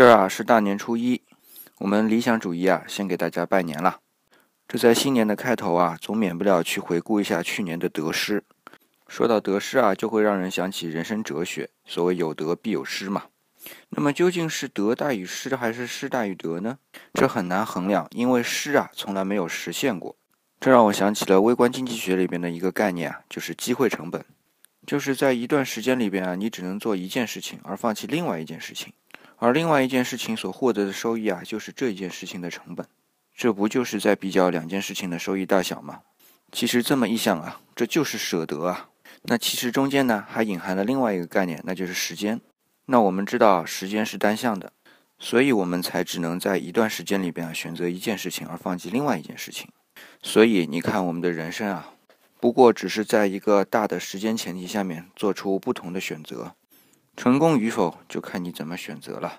今儿啊是大年初一，我们理想主义啊先给大家拜年了。这在新年的开头啊，总免不了去回顾一下去年的得失。说到得失啊，就会让人想起人生哲学，所谓有得必有失嘛。那么究竟是得大于失，还是失大于得呢？这很难衡量，因为失啊从来没有实现过。这让我想起了微观经济学里边的一个概念啊，就是机会成本，就是在一段时间里边啊，你只能做一件事情，而放弃另外一件事情。而另外一件事情所获得的收益啊，就是这一件事情的成本，这不就是在比较两件事情的收益大小吗？其实这么一想啊，这就是舍得啊。那其实中间呢，还隐含了另外一个概念，那就是时间。那我们知道时间是单向的，所以我们才只能在一段时间里边啊选择一件事情，而放弃另外一件事情。所以你看，我们的人生啊，不过只是在一个大的时间前提下面做出不同的选择。成功与否，就看你怎么选择了。